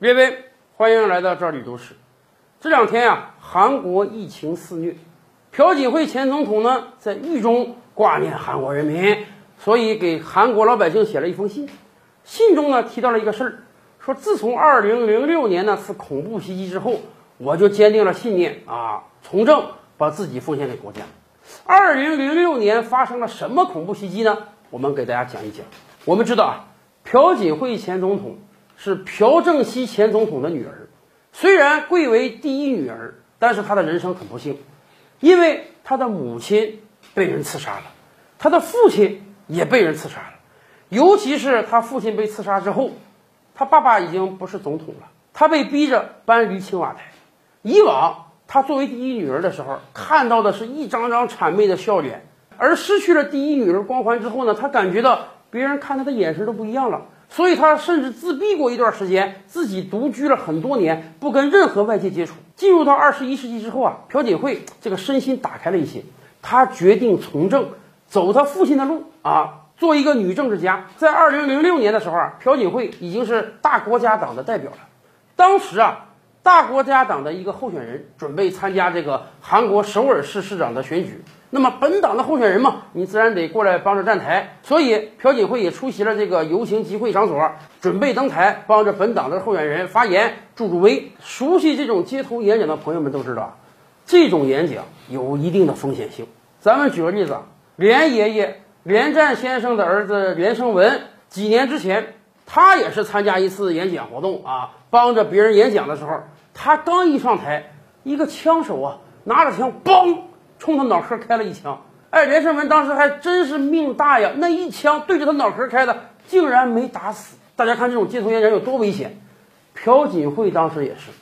列位，欢迎来到这里都市。这两天啊，韩国疫情肆虐，朴槿惠前总统呢在狱中挂念韩国人民，所以给韩国老百姓写了一封信。信中呢提到了一个事儿，说自从2006年那次恐怖袭击之后，我就坚定了信念啊，从政，把自己奉献给国家。2006年发生了什么恐怖袭击呢？我们给大家讲一讲。我们知道啊，朴槿惠前总统是朴正熙前总统的女儿，虽然贵为第一女儿，但是她的人生很不幸，因为她的母亲被人刺杀了，她的父亲也被人刺杀了。尤其是他父亲被刺杀之后，他爸爸已经不是总统了，他被逼着搬离青瓦台。以往他作为第一女儿的时候，看到的是一张张谄媚的笑脸，而失去了第一女儿光环之后呢，他感觉到别人看他的眼神都不一样了，所以他甚至自闭过一段时间，自己独居了很多年，不跟任何外界接触。进入到二十一世纪之后啊，朴槿惠这个身心打开了一些，他决定从政，走他父亲的路啊。做一个女政治家，在二零零六年的时候啊，朴槿惠已经是大国家党的代表了。当时啊，大国家党的一个候选人准备参加这个韩国首尔市市长的选举，那么本党的候选人嘛，你自然得过来帮着站台。所以朴槿惠也出席了这个游行集会场所，准备登台帮着本党的候选人发言助助威。熟悉这种街头演讲的朋友们都知道，这种演讲有一定的风险性。咱们举个例子，连爷爷。连战先生的儿子连胜文，几年之前，他也是参加一次演讲活动啊，帮着别人演讲的时候，他刚一上台，一个枪手啊拿着枪，嘣，冲他脑壳开了一枪。哎，连胜文当时还真是命大呀，那一枪对着他脑壳开的，竟然没打死。大家看这种街头演讲有多危险。朴槿惠当时也是，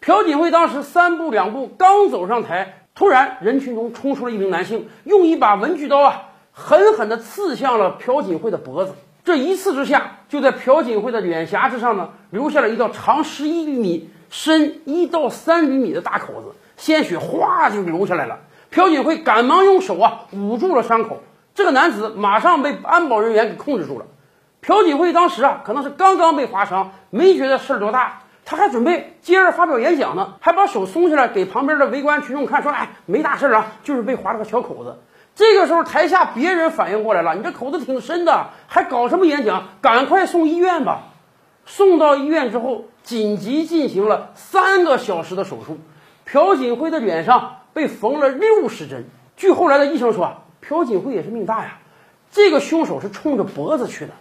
朴槿惠当时三步两步刚走上台，突然人群中冲出了一名男性，用一把文具刀啊。狠狠地刺向了朴槿惠的脖子，这一刺之下，就在朴槿惠的脸颊之上呢，留下了一道长十一厘米、深一到三厘米的大口子，鲜血哗就流下来了。朴槿惠赶忙用手啊捂住了伤口，这个男子马上被安保人员给控制住了。朴槿惠当时啊，可能是刚刚被划伤，没觉得事儿多大，他还准备接着发表演讲呢，还把手松下来给旁边的围观群众看，说：“哎，没大事啊，就是被划了个小口子。”这个时候，台下别人反应过来了，你这口子挺深的，还搞什么演讲？赶快送医院吧！送到医院之后，紧急进行了三个小时的手术。朴槿惠的脸上被缝了六十针。据后来的医生说，朴槿惠也是命大呀，这个凶手是冲着脖子去的。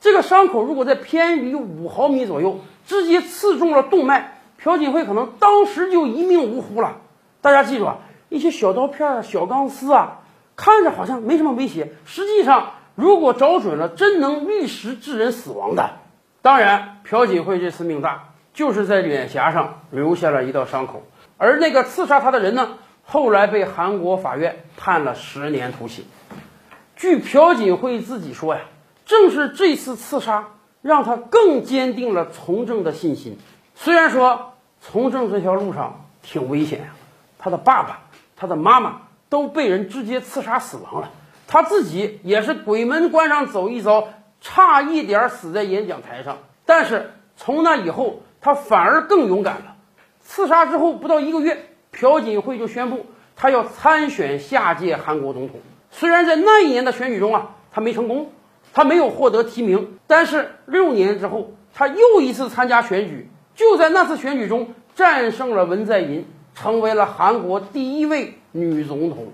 这个伤口如果在偏离五毫米左右，直接刺中了动脉，朴槿惠可能当时就一命呜呼了。大家记住啊，一些小刀片、小钢丝啊。看着好像没什么威胁，实际上如果找准了，真能立时致人死亡的。当然，朴槿惠这次命大，就是在脸颊上留下了一道伤口，而那个刺杀他的人呢，后来被韩国法院判了十年徒刑。据朴槿惠自己说呀，正是这次刺杀让他更坚定了从政的信心。虽然说从政这条路上挺危险呀，他的爸爸，他的妈妈。都被人直接刺杀死亡了，他自己也是鬼门关上走一遭，差一点死在演讲台上。但是从那以后，他反而更勇敢了。刺杀之后不到一个月，朴槿惠就宣布他要参选下届韩国总统。虽然在那一年的选举中啊，他没成功，他没有获得提名，但是六年之后，他又一次参加选举，就在那次选举中战胜了文在寅。成为了韩国第一位女总统。